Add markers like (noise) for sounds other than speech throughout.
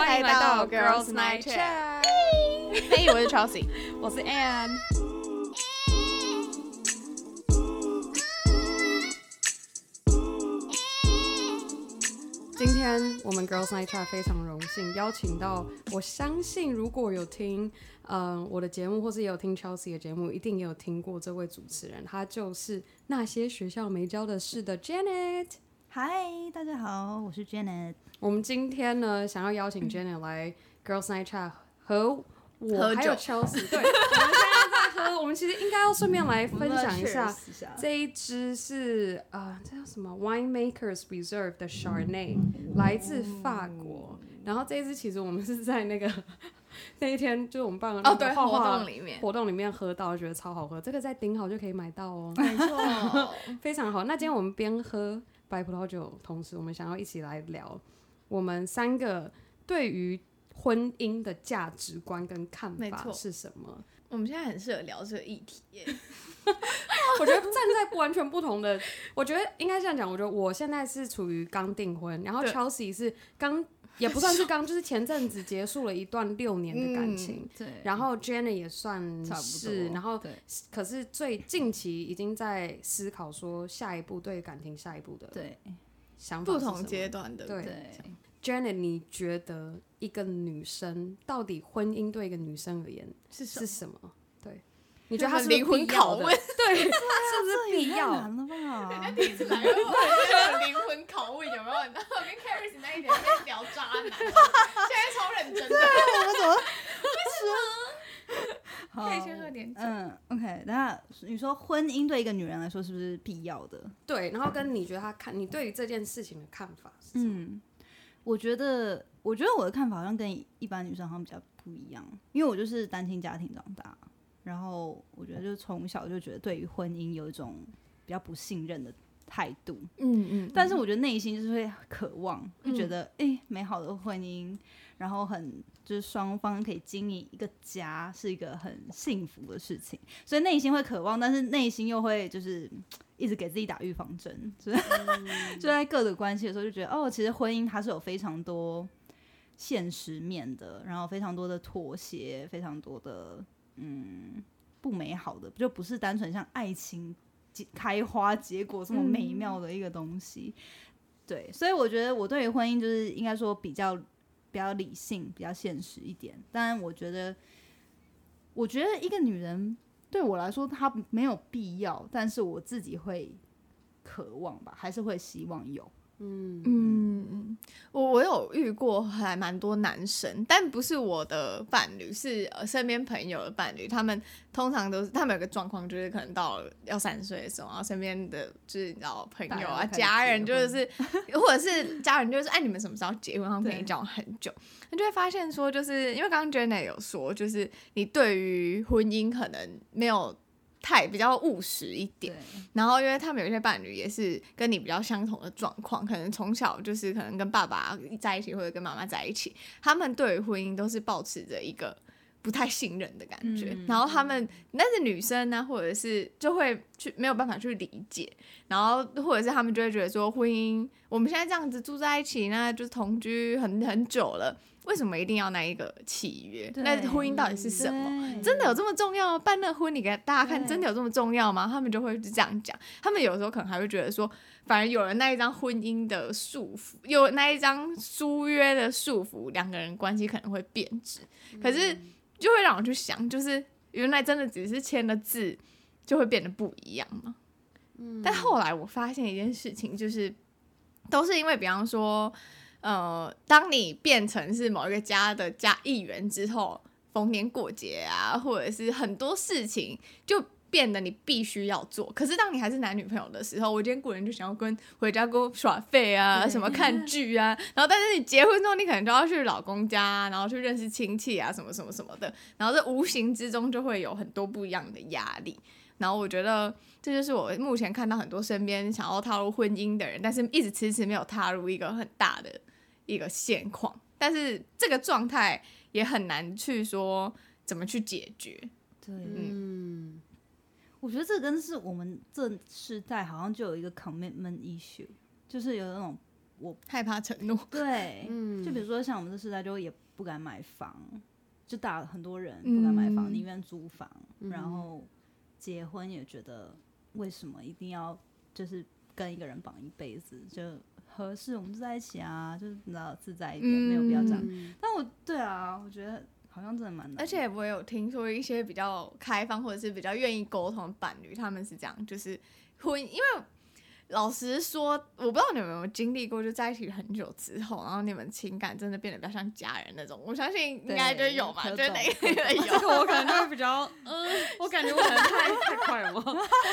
欢迎来到 Girls Night Chat。嘿，我是 Chelsea，我是 Anne。今天我们 Girls Night Chat 非常荣幸邀请到，我相信如果有听嗯我的节目，或是也有听 Chelsea 的节目，一定也有听过这位主持人，他就是那些学校没教的事的 Janet。嗨，大家好，我是 Janet。我们今天呢，想要邀请 Jenny 来 Girls Night Chat 和我还有 Chelsea，对，我们现在在喝，我们其实应该要顺便来分享一下，(laughs) 这一支是啊、呃，这叫什么？Winemakers Reserve 的 Chardonnay，、来自法国。然后这一支其实我们是在那个那一天，就是我们办了那哦，对，活个画画动里面，活动里面喝到，觉得超好喝。这个在顶好就可以买到哦，(laughs) 没错，(laughs) 非常好。那今天我们边喝白葡萄酒，同时我们想要一起来聊我们三个对于婚姻的价值观跟看法是什么。我们现在很适合聊这个议题耶。(laughs) 我觉得站在不完全不同的，我觉得应该这样讲。我觉得我现在是处于刚订婚，然后对 Chelsea 是刚也不算是刚，就是前阵子结束了一段六年的感情。对，然后 Jenny 也算是，然后可是最近期已经在思考说下一步对感情下一步的对想法不同阶段的，对对，Janet，你觉得一个女生到底婚姻对一个女生而言是什是什么？对，你觉得她是灵魂拷问？对，(laughs) 是不是必要？难了吧？第一次来，我有灵魂拷问有没有？然后我跟 Caris 那一点在聊渣男，现在超认真的，我们怎么？(laughs) 好可以先喝点酒。嗯，OK，那你说婚姻对一个女人来说是不是必要的？对，然后跟你觉得她看你对于这件事情的看法是什么？嗯，我觉得，我觉得我的看法好像跟一般女生好像比较不一样，因为我就是单亲家庭长大，然后我觉得就从小就觉得对于婚姻有一种比较不信任的态度，嗯嗯但是我。觉得内心就是会渴望，就觉得诶、美好的婚姻，然后很就是双方可以经营一个家，是一个很幸福的事情，所以内心会渴望，但是内心又会就是嗯一直给自己打预防针，就是、(laughs) 就在各个关系的时候就觉得哦，其实婚姻它是有非常多现实面的，然后非常多的妥协，非常多的嗯不美好的，就不是单纯像爱情结开花结果这么美妙的一个东西。对，所以我觉得我对于婚姻就是应该说比较比较理性、比较现实一点。当然，我觉得，我觉得一个女人对我来说它没有必要，但是我自己会渴望吧，还是会希望有。嗯嗯，我我有遇过还蛮多男生，但不是我的伴侣，是呃身边朋友的伴侣。他们通常都是他们有个状况，就是可能到了要三十岁的时候，然后身边的就是你知道朋友啊、(laughs) 家人，就是或者是家人，就是哎，你们什么时候结婚？他们跟你对交往很久，你就会发现说，就是因为刚刚 Jenny 有说，就是你对于婚姻可能没有太比较务实一点。，然后，因为他们有一些伴侣也是跟你比较相同的状况，可能从小就是可能跟爸爸在一起，或者跟妈妈在一起，他们对于婚姻都是保持着一个不太信任的感觉。嗯然后他们，但是女生呢，或者是就会去没有办法去理解，然后或者是他们就会觉得说，婚姻我们现在这样子住在一起，那就是同居很很久了，为什么一定要那一个契约？那婚姻到底是什么？真的有这么重要吗？办那婚礼给大家看，真的有这么重要吗？他们就会这样讲。他们有时候可能还会觉得说，反而有了那一张婚姻的束缚，有那一张书约的束缚，两个人关系可能会变质。可是就会让我去想，就是原来真的只是签了字，就会变得不一样吗？但后来我发现一件事情，就是都是因为，比方说，呃，当你变成是某一个家的家一员之后，逢年过节啊，或者是很多事情就变得你必须要做。可是当你还是男女朋友的时候，我今天过年就想要跟回家跟我耍废啊，什么看剧啊，然后但是你结婚之后，你可能就要去老公家，然后去认识亲戚啊，什么什么什么的，然后这无形之中就会有很多不一样的压力。然后我觉得这就是我目前看到很多身边想要踏入婚姻的人，但是一直迟迟没有踏入一个很大的一个现况。但是这个状态也很难去说怎么去解决。对，嗯，我觉得这跟是我们这世代好像就有一个 commitment issue，就是有那种我 (laughs) 害怕承诺。对，嗯就比如说像我们这世代，就也不敢买房，就大很多人不敢买房，宁愿租房，然后结婚也觉得为什么一定要就是跟一个人绑一辈子就。合适，我们就在一起啊，就是你知道自在一点，没有必要这样。但我对啊，我觉得好像真的蛮难。而且我有听说一些比较开放或者是比较愿意沟通的伴侣，他们是这样，就是婚，因为。老实说，我不知道你们有没有经历过，就在一起很久之后，然后你们情感真的变得比较像家人那种。我相信应该就有吧，就那个 (laughs) 有。这个我可能就会比较，嗯，我感觉我可能太太快了，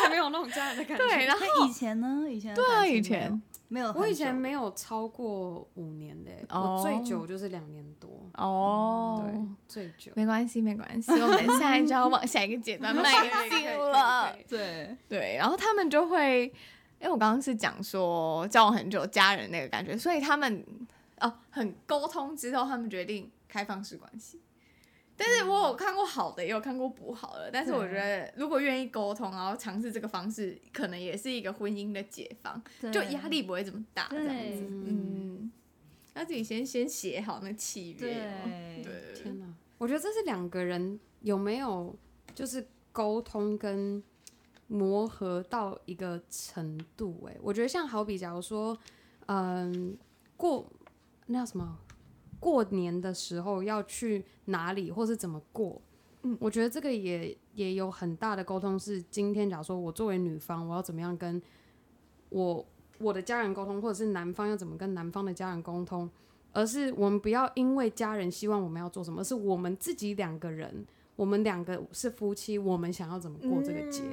还没有那种家人的感觉。对，然后以前呢？以前对啊，以前没有，我以前没有超过五年的，我最久就是两年多。哦，对，最久。没关系，没关系，我们现在就要往下一个阶段 (laughs) 迈进了。对对，然后他们就会。因为我刚刚是讲说交往很久家人那个感觉，所以他们哦很沟通之后，他们决定开放式关系。但是我有看过好的，也有看过不好的。但是我觉得如果愿意沟通，然后尝试这个方式，可能也是一个婚姻的解放，就压力不会这么大。这样子，嗯，要自己先先写好那契约。对，天哪，我觉得这是两个人有没有就是沟通跟。磨合到一个程度，哎，我觉得像好比，假如说，嗯，过那叫什么，过年的时候要去哪里，或是怎么过，嗯，我觉得这个也也有很大的沟通。是今天，假如说我作为女方，我要怎么样跟我我的家人沟通，或者是男方要怎么跟男方的家人沟通，而是我们不要因为家人希望我们要做什么，而是我们自己两个人。我们两个是夫妻，我们想要怎么过这个节？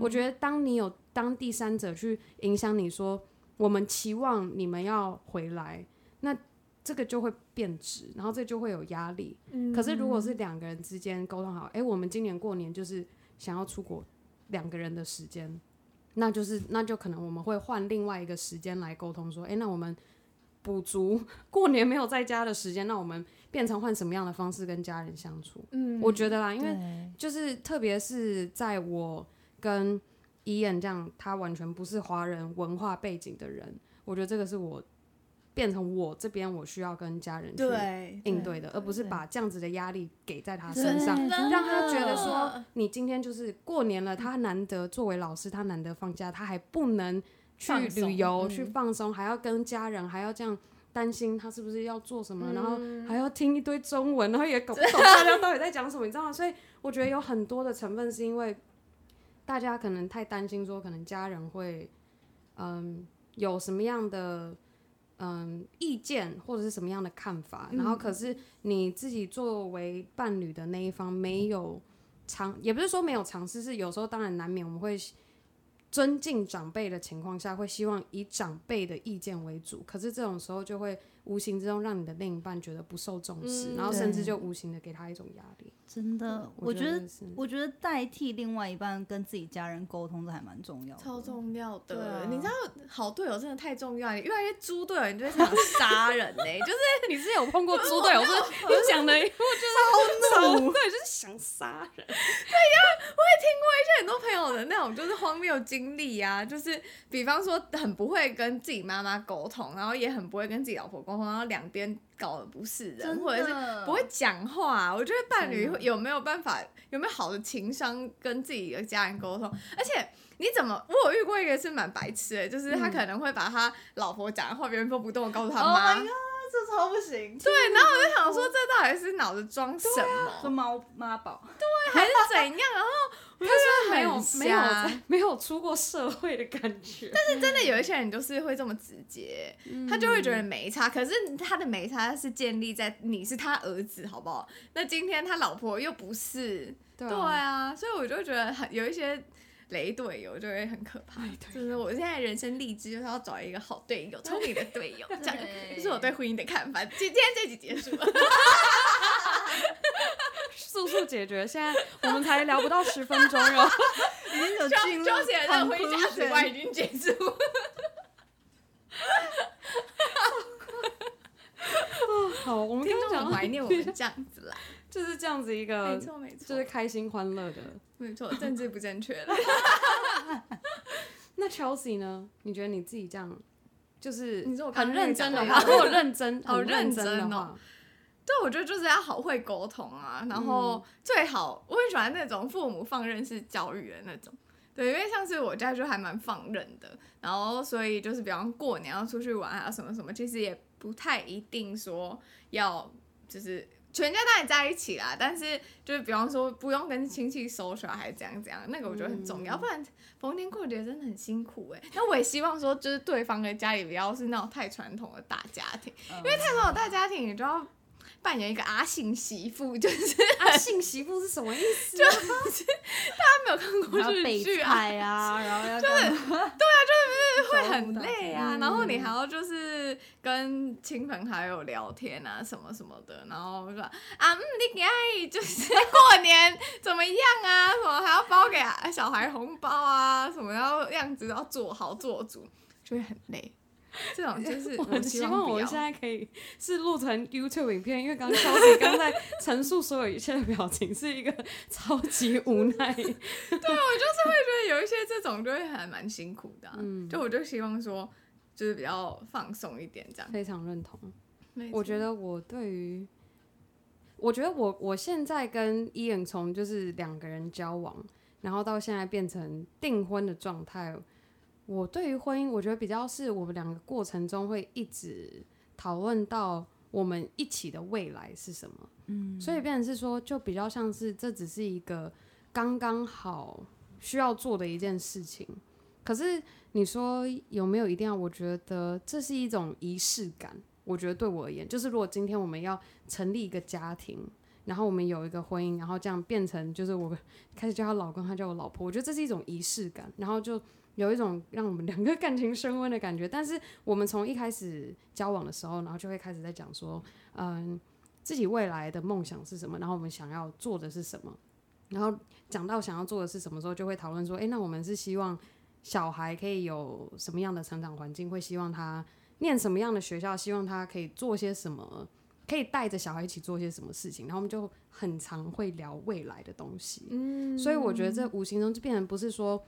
我觉得，当你有当第三者去影响你说，我们期望你们要回来，那这个就会变质，然后这就会有压力。可是，如果是两个人之间沟通好，哎，我们今年过年就是想要出国，两个人的时间，那就是那就可能我们会换另外一个时间来沟通，说，哎，那我们补足 (laughs) 过年没有在家的时间，那我们。变成换什么样的方式跟家人相处？嗯，我觉得啦，因为就是特别是在我跟伊恩这样，他完全不是华人文化背景的人，我觉得这个是我变成我这边我需要跟家人去应对的，而不是把这样子的压力给在他身上，让他觉得说你今天就是过年了，他难得作为老师，他难得放假，他还不能去旅游去放松，还要跟家人还要这样。担心他是不是要做什么，然后还要听一堆中文，然后也搞不 (laughs) 懂大家到底在讲什么，你知道吗？所以我觉得有很多的成分是因为大家可能太担心，说可能家人会嗯有什么样的嗯意见或者是什么样的看法，然后可是你自己作为伴侣的那一方没有尝，也不是说没有尝试，是有时候当然难免我们会。尊敬长辈的情况下，会希望以长辈的意见为主，可是这种时候就会无形之中让你的另一半觉得不受重视，然后甚至就无形的给他一种压力。真的，我觉得，我觉得代替另外一半跟自己家人沟通，这还蛮重要的，超重要的。你知道，好队友真的太重要，遇到一些猪队友，你就会想杀人呢。(laughs) 就是你是有碰过猪队友，是你讲的，我觉得超怒，对，就是想杀人。对呀，我也听过一些很多朋友的那种就是荒谬经历啊，就是比方说很不会跟自己妈妈沟通，然后也很不会跟自己老婆沟通，然后两边。搞的不是人，或者是不会讲话。我觉得伴侣有没有办法，有没有好的情商跟自己的家人沟通？而且你怎么，我有遇过一个是蛮白痴的，就是他可能会把他老婆讲的话原封不动的告诉他妈。这超不行。对，然后我就想说，这到底是脑子装什么？说猫妈宝。(laughs) 对，还是怎样？然后他说没有没有没有出过社会的感觉。但是真的有一些人就是会这么直接，他就会觉得没差。可是他的没差是建立在你是他儿子，好不好？那今天他老婆又不是，对啊，所以我就觉得很有一些。雷队友就会很可怕，就是我现在人生励志就是要找一个好队友，聪明的队友，(laughs) 这样就是我对婚姻的看法。今天这集结束了，(laughs) 速速解决。现在我们才聊不到十分钟哟，已经有进入周姐的婚姻价值观已经结束。(laughs) 好，我们听众很怀念我们这样子啦。就是这样子一个，没错没错，就是开心欢乐的，没错，政治不正确了。(laughs) 那 Chelsea 呢？你觉得你自己这样就是你说我很认真的话，如果认真，(laughs) 好认真哦。对，我觉得就是要好会沟通啊，然后最好我很喜欢那种父母放任式教育的那种。对，因为像是我家就还蛮放任的，然后所以就是比方过年要出去玩啊什么什么，其实也不太一定说要就是全家当然在一起啦，但是就是比方说不用跟亲戚 social 还是怎样怎样，那个我觉得很重要，不然逢年过节真的很辛苦哎。那我也希望说就是对方的家里不要是那种太传统的大家庭，因为太传统大家庭你就要。扮演一个阿信媳妇，(laughs) 就是阿信媳妇是什么意思？就是大家没有看过日剧啊，(laughs) 然后要就是对啊，就是会很累啊，然后你还要就是跟亲朋好友聊天啊，什么什么的，然后说啊，嗯，你爱就是过年怎么样啊？什么还要包给小孩红包啊？什么要样子要做好做足，就会很累。(laughs) 这种就是我希望我现在可以是录成 YouTube 影片，因为刚刚 Chelsea 刚在陈述所有一切的表情是一个超级无奈。对，我就是会觉得有一些这种就会还蛮辛苦的。嗯，就我就希望说就是比较放松一点这样。非常认同。我觉得我对于，我觉得我我现在跟伊恩从就是两个人交往，然后到现在变成订婚的状态。我对于婚姻，我觉得比较是我们两个过程中会一直讨论到我们一起的未来是什么，嗯，所以变成是说，就比较像是这只是一个刚刚好需要做的一件事情。可是你说有没有一定要？我觉得这是一种仪式感。我觉得对我而言，就是如果今天我们要成立一个家庭，然后我们有一个婚姻，然后这样变成就是我 (laughs) 开始叫他老公，他叫我老婆，我觉得这是一种仪式感，然后就。有一种让我们两个感情升温的感觉，但是我们从一开始交往的时候，然后就会开始在讲说，嗯，自己未来的梦想是什么，然后我们想要做的是什么，然后讲到想要做的是什么时候，就会讨论说，诶，那我们是希望小孩可以有什么样的成长环境，会希望他念什么样的学校，希望他可以做些什么，可以带着小孩一起做些什么事情，然后我们就很常会聊未来的东西，嗯，所以我觉得这无形中就变成不是说。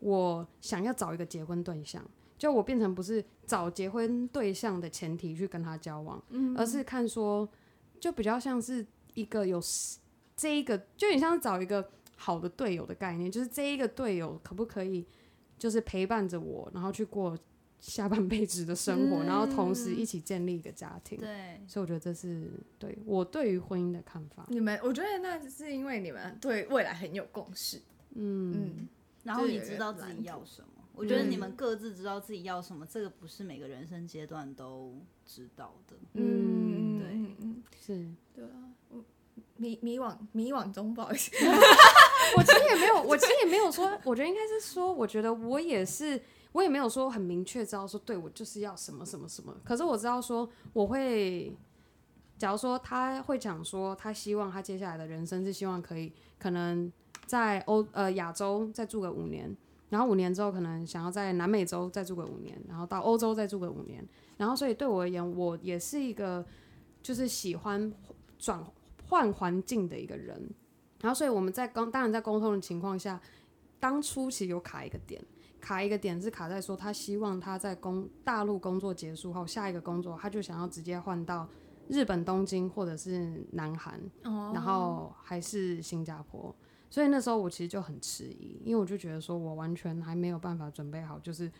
我想要找一个结婚对象，就我变成不是找结婚对象的前提去跟他交往，嗯而是看说，就比较像是一个有这一个，就有点像是找一个好的队友的概念，就是这一个队友可不可以，就是陪伴着我，然后去过下半辈子的生活，然后同时一起建立一个家庭。对，所以我觉得这是对我对于婚姻的看法。你们，我觉得那是因为你们对未来很有共识。嗯。然后你知道自己要什么？我觉得你们各自知道自己要什么，这个不是每个人生阶段都知道的。嗯，对，是，对啊，迷迷惘迷惘中，(laughs) 不好意思，(laughs) 我其实也没有，我其实也没有说，我觉得应该是说，我觉得我也是，我也没有说很明确知道说，对我就是要什么什么什么。可是我知道说，我会，假如说他会讲说，他希望他接下来的人生是希望可以可能。在欧呃亚洲再住个五年，然后五年之后可能想要在南美洲再住个五年，然后到欧洲再住个五年，然后所以对我而言，我也是一个就是喜欢转换环境的一个人，然后所以我们在刚当然在沟通的情况下，当初其实有卡一个点，卡一个点是卡在说他希望他在工大陆工作结束后下一个工作他就想要直接换到日本东京或者是南韩，然后还是新加坡。所以那时候我其实就很迟疑，因为我就觉得说我完全还没有办法准备好，就是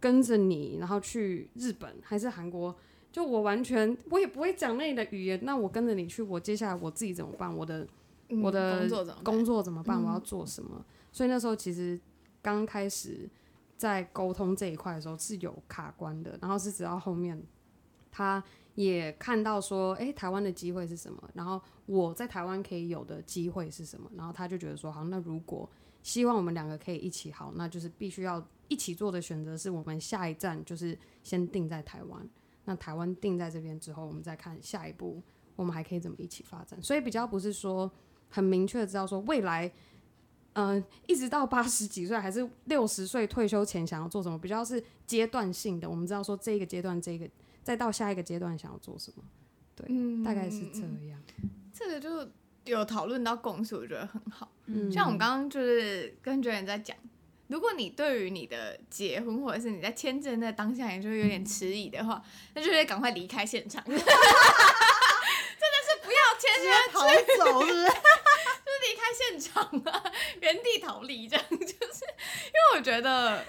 跟着你，然后去日本还是韩国，就我完全我也不会讲那里的语言，那我跟着你去，我接下来我自己怎么办？我的我的工作怎么办？我要做什么？所以那时候其实刚开始在沟通这一块的时候是有卡关的，然后是直到后面他。也看到说，哎，台湾的机会是什么？然后我在台湾可以有的机会是什么？然后他就觉得说，好，那如果希望我们两个可以一起好，那就是必须要一起做的选择，是我们下一站就是先定在台湾。那台湾定在这边之后，我们再看下一步，我们还可以怎么一起发展。所以比较不是说很明确知道说未来，嗯，一直到八十几岁还是六十岁退休前想要做什么，比较是阶段性的。我们知道说这个阶段这个。再到下一个阶段想要做什么，对，大概是这样。这个就有讨论到共识，我觉得很好。像我们刚刚就是跟 j 人在讲如果你对于你的结婚或者是你在签证的当下，你就会有点迟疑的话，那就得赶快离开现场。(laughs) 真的是不要签约逃走，是不是？(laughs) 就是离开现场啊，原地逃离这样，就是因为我觉得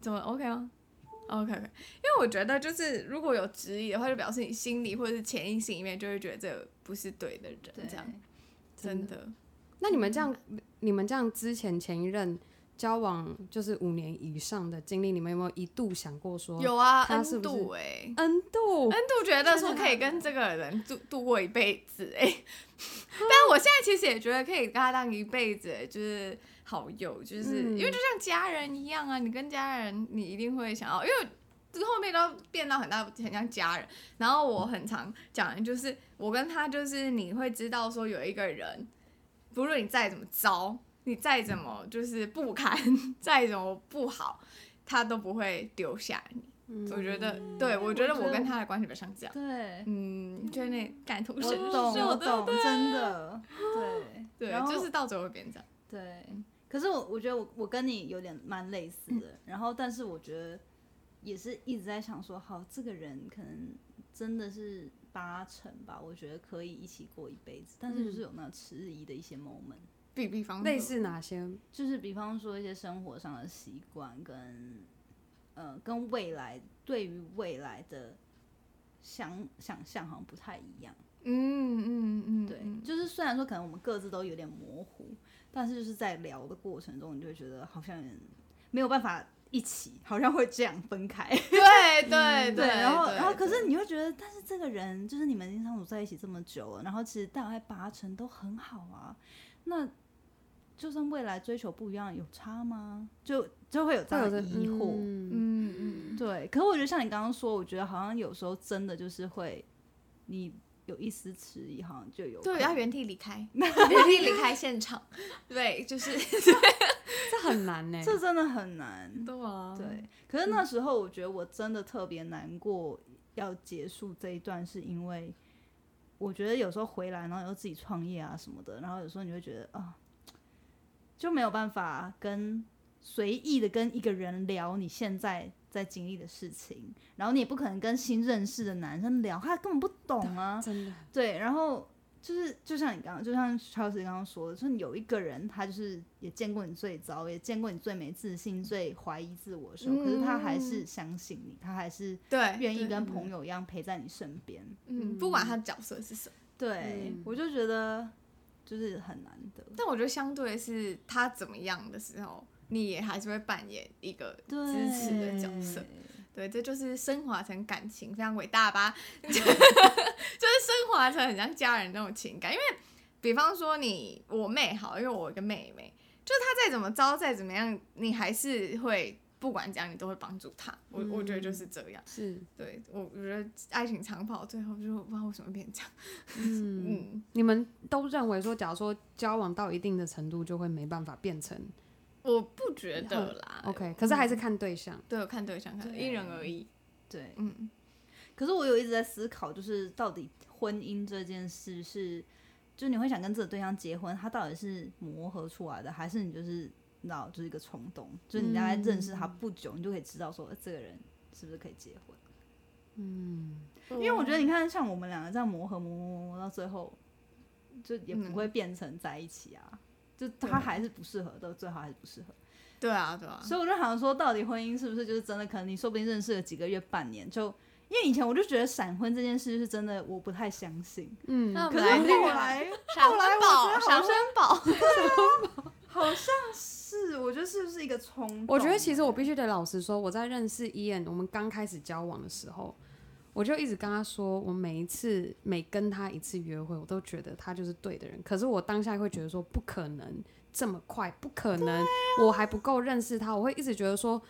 怎么 OK 吗？OK OK，因为我觉得就是如果有质疑的话，就表示你心里或者是潜意识里面就会觉得这不是对的人，这样真的。那你们这样，你们这样之前前一任。交往就是五年以上的经历，你们有没有一度想过说有啊？N 度哎，N 度，N 度觉得说可以跟这个人度度过一辈子哎，(laughs) 但我现在其实也觉得可以跟他当一辈子，就是好友，就是因为就像家人一样啊。你跟家人，你一定会想要，因为这后面都变到很大，很像家人。然后我很常讲的就是，我跟他就是你会知道说有一个人，不论你再怎么糟。你再怎么就是不堪，(laughs) 再怎么不好，他都不会丢下你。我觉得，对我觉得我跟他的关系比较像这样。对，嗯，就那感同身受，我懂，(laughs) 真的，对，对，就是到最后会变这样。对，可是我我觉得我我跟你有点蛮类似的，然后但是我觉得也是一直在想说，好，这个人可能真的是八成吧，我觉得可以一起过一辈子，但是就是有那迟疑的一些 moment。比比方类似哪些？就是比方说一些生活上的习惯，跟呃，跟未来对于未来的想想象好像不太一样。嗯嗯嗯，对，就是虽然说可能我们各自都有点模糊，但是就是在聊的过程中，你就会觉得好像没有办法一起，好像会这样分开。对对 (laughs) 对，然后然后可是你会觉得，但是这个人就是你们已经相处在一起这么久了，然后其实大概八成都很好啊，那。就算未来追求不一样，有差吗？就就会有这样的疑惑。嗯嗯，对。可是我觉得像你刚刚说，我觉得好像有时候真的就是会，你有一丝迟疑，好像就有对，要原地离开，(laughs) 原地离开现场。对，就是 (laughs) 这很难呢，这真的很难。对啊，对。可是那时候我觉得我真的特别难过，要结束这一段，是因为我觉得有时候回来，然后又自己创业啊什么的，然后有时候你会觉得啊。就没有办法跟随意的跟一个人聊你现在在经历的事情，然后你也不可能跟新认识的男生聊，他根本不懂啊，真的。对，然后就是就像你刚刚，就像乔斯刚刚说的，就是有一个人，他就是也见过你最糟，也见过你最没自信、最怀疑自我的时候，可是他还是相信你，他还是对愿意跟朋友一样陪在你身边，嗯，不管他角色是什么。对，我就觉得。就是很难得，但我觉得相对是他怎么样的时候，你也还是会扮演一个支持的角色。对，这就是升华成感情，非常伟大吧？(laughs) 就是升华成很像家人那种情感。因为，比方说你我妹好，因为我一个妹妹，就是她再怎么糟，再怎么样，你还是会。不管怎样，你都会帮助她。我我觉得就是这样。是，对我我觉得爱情长跑最后就不知道为什么变这样。(laughs) 嗯，你们都认为说，假如说交往到一定的程度，就会没办法变成？我不觉得啦。OK，可是还是看对象。对，看对象，看因人而异。对，嗯。可是我有一直在思考，就是到底婚姻这件事是，就是你会想跟这个对象结婚，他到底是磨合出来的，还是你就是？你知道，就是一个冲动，就是你大概认识他不久，你就可以知道说这个人是不是可以结婚。嗯，因为我觉得你看，像我们两个这样磨合磨磨磨到最后，就也不会变成在一起啊。就他还是不适合的，最好还是不适合。对啊，对啊。所以我就好像说，到底婚姻是不是就是真的？可能你说不定认识了几个月、半年，就因为以前我就觉得闪婚这件事是真的，我不太相信。嗯，可是后来，后来我闪婚宝，闪婚宝，好像是。我觉得是不是一个冲？我觉得其实我必须得老实说，我在认识伊恩，我们刚开始交往的时候，我就一直跟他说，我每一次每跟他一次约会，我都觉得他就是对的人。可是我当下会觉得说，不可能这么快，不可能，我还不够认识他，我会一直觉得说。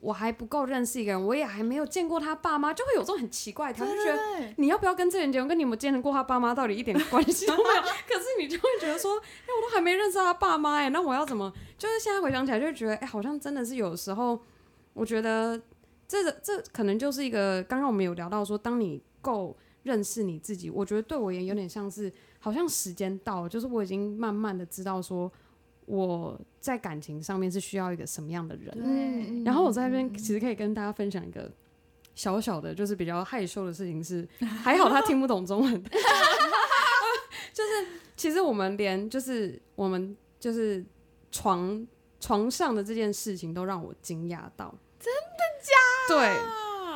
我还不够认识一个人，我也还没有见过他爸妈，就会有这种很奇怪，他就觉得你要不要跟这人结婚，跟你有没有见过他爸妈到底一点关系都没有。(laughs) 可是你就会觉得说，哎，我都还没认识他爸妈，哎，那我要怎么？就是现在回想起来，就觉得，哎，好像真的是有时候，我觉得这个这可能就是一个，刚刚我们有聊到说，当你够认识你自己，我觉得对我也有点像是，好像时间到了，就是我已经慢慢的知道说。我在感情上面是需要一个什么样的人。对。然后我在那边其实可以跟大家分享一个小小的，就是比较害羞的事情是，(laughs) 还好他听不懂中文。(laughs) 就是其实我们连就是我们就是床床上的这件事情都让我惊讶到，真的假？对，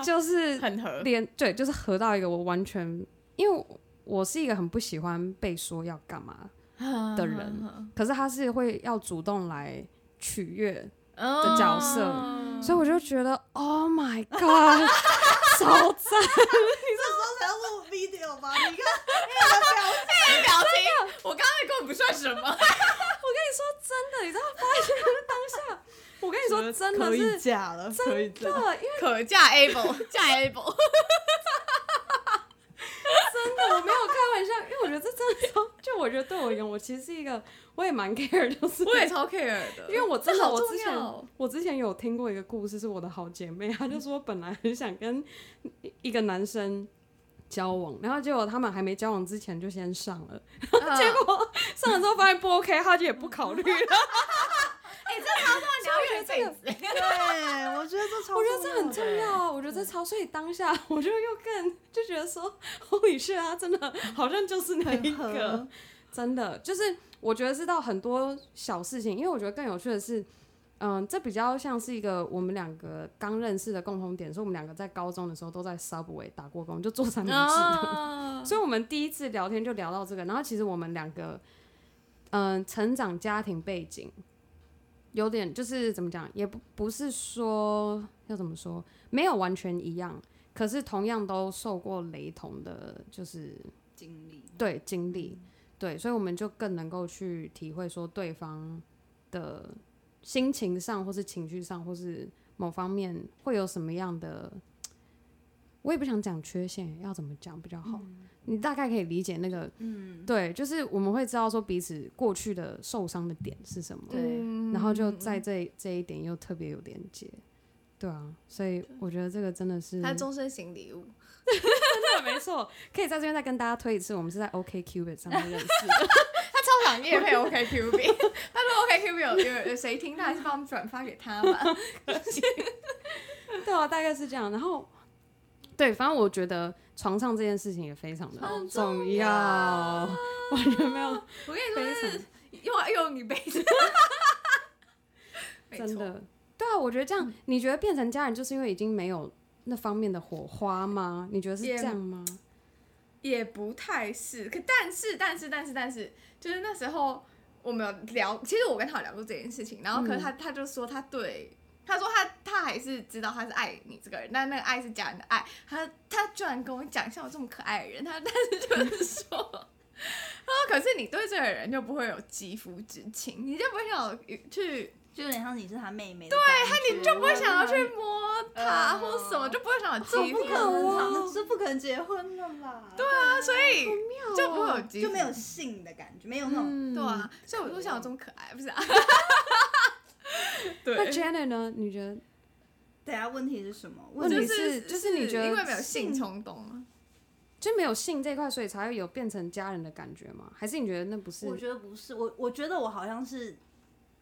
就是很合，连对，就是合到一个我完全，因为我是一个很不喜欢被说要干嘛的人，(laughs) 可是他是会要主动来取悦的角色，所以我就觉得，Oh my (laughs) God！超赞！(laughs) 你这时候才要录 video 吧？你看，你的表情，表情，我刚才根本不算什么。你说真的，你知道发现当下，我跟你说真的是假了，真的，因为可嫁 able，(laughs) 嫁 able。(laughs) 真的，我没有开玩笑，因为我觉得这真的超，就我觉得对我而言，我其实是一个，我也蛮 care，就是我也超 care 的，因为我真的，我之前我之前有听过一个故事，是我的好姐妹，她就说本来很想跟一个男生交往，然后结果他们还没交往之前就先上了，(laughs) 结果上了之后发现不 OK，他就也不考虑了。(laughs) 哎，这超重要，你要这个，(laughs) 对，我觉得这超，我觉得这很重要。啊，我觉得这超，所以当下我就又更就觉得说，侯宇轩啊，真的好像就是那一个，真的就是我觉得是到很多小事情，因为我觉得更有趣的是，嗯，这比较像是一个我们两个刚认识的共同点，是我们两个在高中的时候都在 Subway 打过工，就做三明治的，(laughs) 所以我们第一次聊天就聊到这个，然后其实我们两个，嗯，成长家庭背景。有点就是怎么讲，也不不是说要怎么说，没有完全一样，可是同样都受过雷同的，就是经历，对经历，对，所以我们就更能够去体会说对方的心情上，或是情绪上，或是某方面会有什么样的，(tsk) 我也不想讲缺陷，要怎么讲比较好。你大概可以理解那个，嗯，对，就是我们会知道说彼此过去的受伤的点是什么，对，然后就在这这一点又特别有连接，对啊，所以我觉得这个真的是他终身型礼物，(laughs) 真的没错，可以在这边再跟大家推一次，我们是在 OK Cubit 上面认识的，(laughs) 想夜配 OK Cubit，(laughs) 他说 OK Cubit 有有有谁听，他还是帮我们转发给他嘛，(laughs) 对啊，大概是这样，然后。对，反正我觉得床上这件事情也非常的重要，完全没有。我跟你说，(laughs) 用啊用一辈子，真的。对啊，我觉得这样，你觉得变成家人就是因为已经没有那方面的火花吗？你觉得是这样吗？也不太是，可但是但是但是但是，就是那时候我们有聊，其实我跟他有聊过这件事情，然后可是他他就说他对。他说他他还是知道他是爱你这个人，但那个爱是假人的爱。他他居然跟我讲像我这么可爱的人，他但是就是说，(laughs) 他说可是你对这个人就不会有肌肤之情，你就不会有去，就有点像你是他妹妹。对，他你就不会想要去摸他或什么，就不会想要肌肤。不可能，是不可能结婚的啦。对啊，所以就不会有就没有性的感觉，没有那种对啊。所以我就想我这么可爱，不是啊。(laughs) 对那 Jenna 呢？你觉得？等下问题是什么？问题是就是你觉得因为没有性冲动吗？就没有性这块，所以才会有变成家人的感觉吗？还是你觉得那不是？我觉得不是。我我觉得我好像是，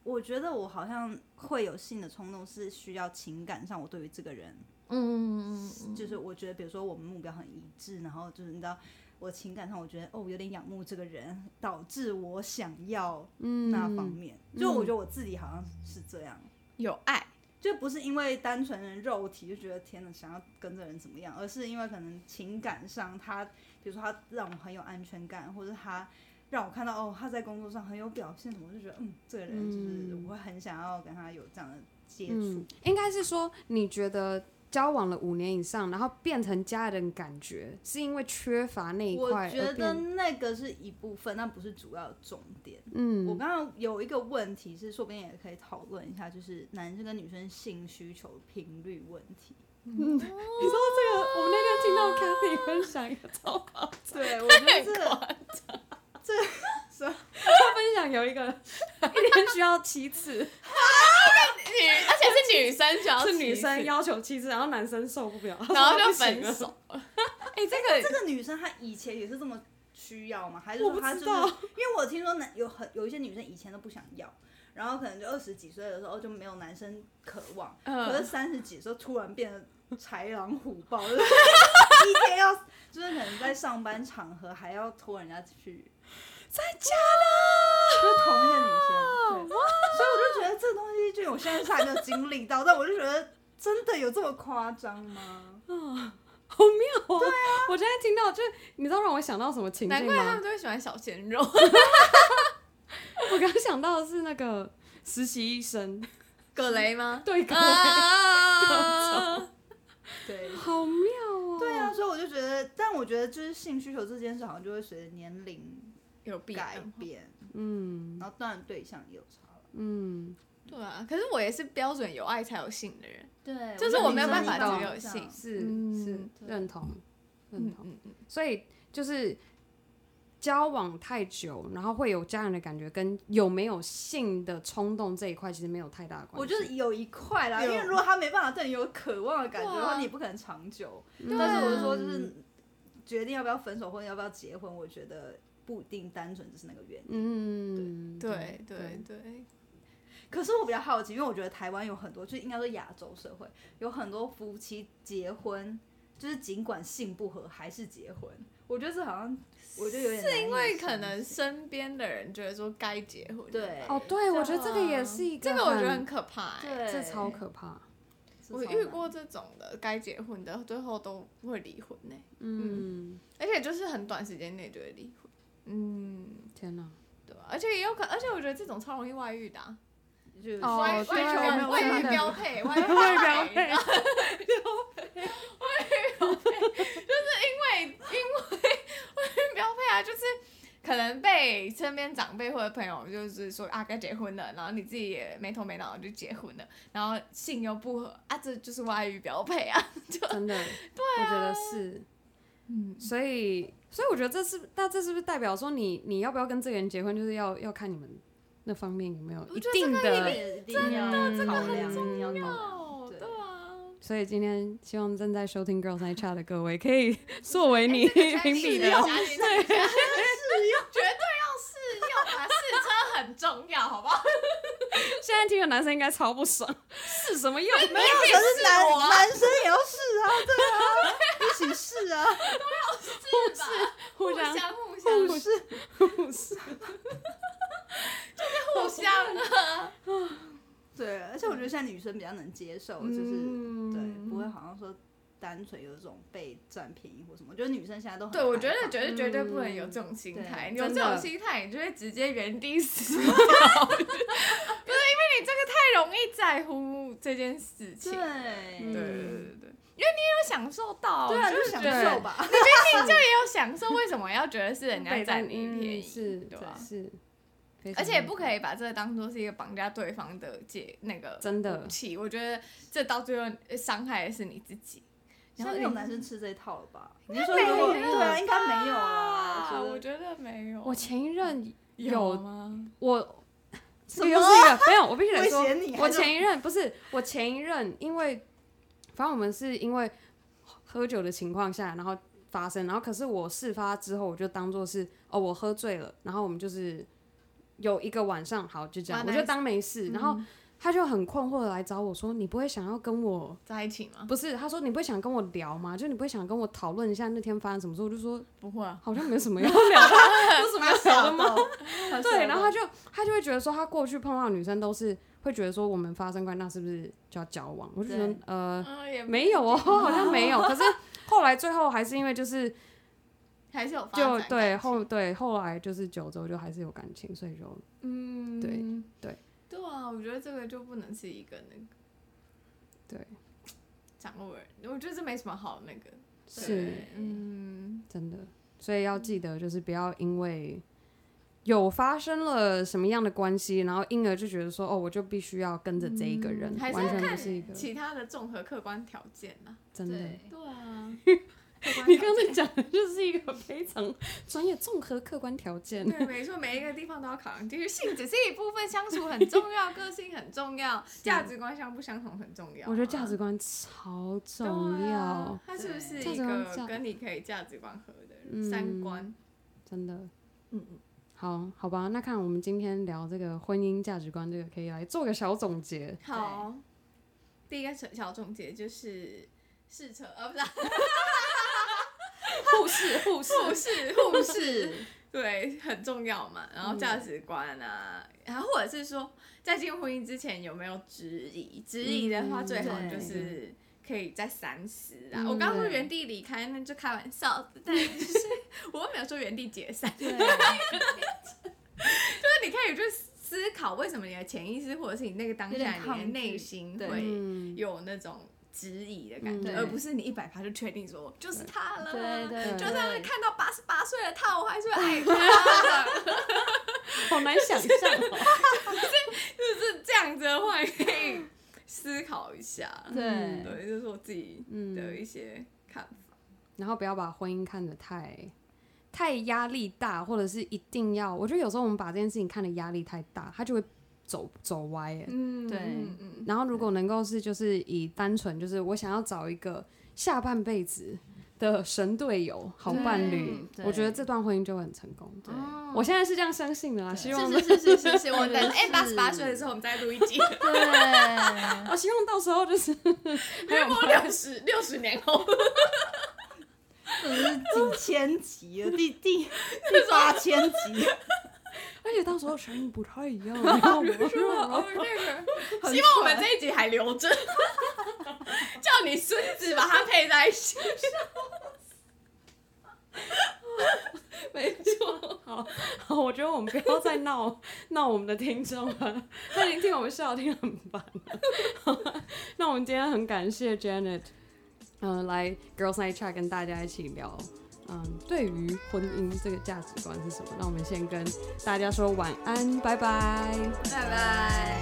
我觉得我好像会有性的冲动，是需要情感上我对于这个人，嗯嗯嗯，就是我觉得比如说我们目标很一致，然后就是你知道。我情感上，我觉得哦，有点仰慕这个人，导致我想要那方面。就我觉得我自己好像是这样，有爱，就不是因为单纯的肉体就觉得天呐，想要跟这人怎么样，而是因为可能情感上，他比如说他让我很有安全感，或者他让我看到哦，他在工作上很有表现，我就觉得嗯，这个人就是我会很想要跟他有这样的接触。应该是说，你觉得？交往了五年以上，然后变成家人，感觉是因为缺乏那一块。我觉得那个是一部分，那不是主要的重点。嗯，我刚刚有一个问题是，说不定也可以讨论一下，就是男生跟女生性需求频率问题。嗯，你说这个，(laughs) 我们那天听到 Kathy 分享一个超夸对我觉得这这 (laughs) 他分享有一个 (laughs) 一天需要七次。女，而且是女生，主要是女生要求七次，然后男生受不了，然后就分手。(laughs) 哎，这个这个女生她以前也是这么需要吗？还是说她就是？因为我听说男有很有一些女生以前都不想要，然后可能就二十几岁的时候就没有男生渴望，可是三十几岁突然变得豺狼虎豹，就是一天要就是可能在上班场合还要拖人家去，在假的，就是同一个女生，对，所以我就觉得这东西就我现在是还没有经历到，但我就觉得真的有这么夸张吗？啊。好妙哦！对啊，我现在听到，就你知道让我想到什么情境吗？难怪他们都会喜欢小鲜肉。(laughs) 我刚想到的是那个实习医生，葛雷吗？(laughs) 对，葛雷。对，好妙哦！对啊，所以我就觉得，但我觉得就是性需求这件事，好像就会随着年龄有改变。嗯，然后当然对象也有差了。嗯。对啊，可是我也是标准有爱才有性的人，对，就是我没有办法只有性，是是认同认同，所以就是交往太久，然后会有家人的感觉，跟有没有性的冲动这一块其实没有太大的关系。我就是有一块啦，因为如果他没办法对你有渴望的感觉的话，你不可能长久。但是我是说，就是决定要不要分手或者要不要结婚，我觉得不一定单纯只是那个原因。嗯，对对对对。可是我比较好奇，因为我觉得台湾有很多，就应该说亚洲社会有很多夫妻结婚，就是尽管性不合还是结婚。我觉得这好像，我觉得有点是因为可能身边的人觉得说该结婚。对，哦，对，我觉得这个也是一个，这个我觉得很可怕，对，这超可怕。我遇过这种的，该结婚的最后都会离婚呢。嗯，而且就是很短时间内就会离婚。嗯，天哪，对吧？而且也有可，而且我觉得这种超容易外遇的。哦，外求 (laughs) 外遇标配，外遇标配，外遇标配，就是因为因为外遇标配啊，就是可能被身边长辈或者朋友就是说啊该结婚了，然后你自己也没头没脑就结婚了，然后性又不合啊，这就是外遇标配啊，就真的，对，我觉得是，嗯，所以所以我觉得这是那这是不是代表说你你要不要跟这个人结婚，就是要要看你们。那方面有没有一定的真的考量？对啊。所以今天希望正在收听 Girls Night Chat 的各位，可以作为你评比的，对，试用，(laughs) 绝对要试用啊！试车很重要，好不好？(laughs) 现在听的男生应该超不爽，试什么用？没有，可是男男生也要试啊，对啊，一起试啊，互相互相互试互试。(laughs) 就是互相。的，(laughs) 对，而且我觉得现在女生比较能接受，就是对，不会好像说单纯有这种被占便宜或什么。我觉得女生现在都对，我觉得绝对绝对不能有这种心态，有这种心态，你就会直接原地死。(laughs) 不是因为你这个太容易在乎这件事情，对对对对对，因为你有享受到，对，就享受吧。你明明就也有享受，为什么要觉得是人家占你便宜？是，对吧？是。而且不可以把这个当做是一个绑架对方的借那个真的武器，我觉得这到最后伤害的是你自己。然后有男生吃这一套了吧？你说没有？对啊，应该没有啊。我觉得没有。我前一任有吗？我什么？没有，我必须得说，我前一任不是我前一任，因为反正我们是因为喝酒的情况下，然后发生，然后可是我事发之后，我就当做是哦，我喝醉了，然后我们就是。有一个晚上，好就这样，我就当没事。然后他就很困惑的来找我说：“你不会想要跟我在一起吗？”不是，他说：“你不会想跟我聊吗？就你不会想跟我讨论一下那天发生什么事？”我就说：“不会啊，好像没什么要聊的，有什么要聊的吗？” (laughs) 对，然后他就他就会觉得说，他过去碰到女生都是会觉得说，我们发生关系，那是不是就要交往？我就觉得呃，没有哦，好像没有。可是后来最后还是因为就是。(laughs) 还是有就对后对后来就是九州就还是有感情，所以就嗯。对对。对啊，我觉得这个就不能是一个那个对。掌握人，我觉得这没什么好那个。是。嗯。真的，所以要记得就是不要因为有发生了什么样的关系，然后因而就觉得说哦我就必须要跟着这一个人，完全不是一个其他的综合客观条件啊，真的对啊。你刚才讲的就是一个非常专业、综合客观条件。对，没错，每一个地方都要考量就是。性只是一部分，相处很重要，个性很重要，(laughs) 价值观相不相同很重要。我觉得价值观超重要。他是不是一个跟你可以价值观合的人？三观，真的。嗯嗯，好好吧，那看我们今天聊这个婚姻价值观，这个可以来做个小总结。好，第一个小小总结就是试车，呃，不是，(laughs) 护士，护士，护士，护士，(laughs) 对，很重要嘛。然后价值观啊，然后或者是说，在进入婚姻之前有没有质疑？质疑的话，最好就是。可以在三思啊！我刚刚说原地离开，那就开玩笑，但是 (laughs) 我又没有说原地解散。就是你可以去思考，为什么你的潜意识或者是你那个当下你的内心会有那种质疑的感觉，而不是你一百趴就确定说就是他了。对对，就算看到八十八岁的 (laughs) 他，我还是会爱他。好难想象，(laughs) 就是这样子的话可以。思考一下，对。对，就是我自己的一些看法，然后不要把婚姻看得太太压力大，或者是一定要，我觉得有时候我们把这件事情看的压力太大，它就会走走歪哎，嗯，对，然后如果能够是就是以单纯就是我想要找一个下半辈子。的神队友、好伴侣，我觉得这段婚姻就会很成功。对，我现在是这样相信的啦。希望。是是是是是，我等 (laughs) 哎八十八岁的时候我们再录一集。对，我希望到时候就是 (laughs) 还有六十 (laughs) 六十年后，这是几千集了，(laughs) 第第第八千集，而且到时候声音不太一样。哦，那个，希望我们这一集还留着。叫你孙子把它配在一起，(laughs) 没错，好，好，我觉得我们不要再闹闹我们的听众了，他已经听我们笑听很烦了。(laughs) 那我们今天很感谢 Janet，嗯，来 Girls Night Chat 跟大家一起聊，嗯，对于婚姻这个价值观是什么？那我们先跟大家说晚安，拜拜，拜拜。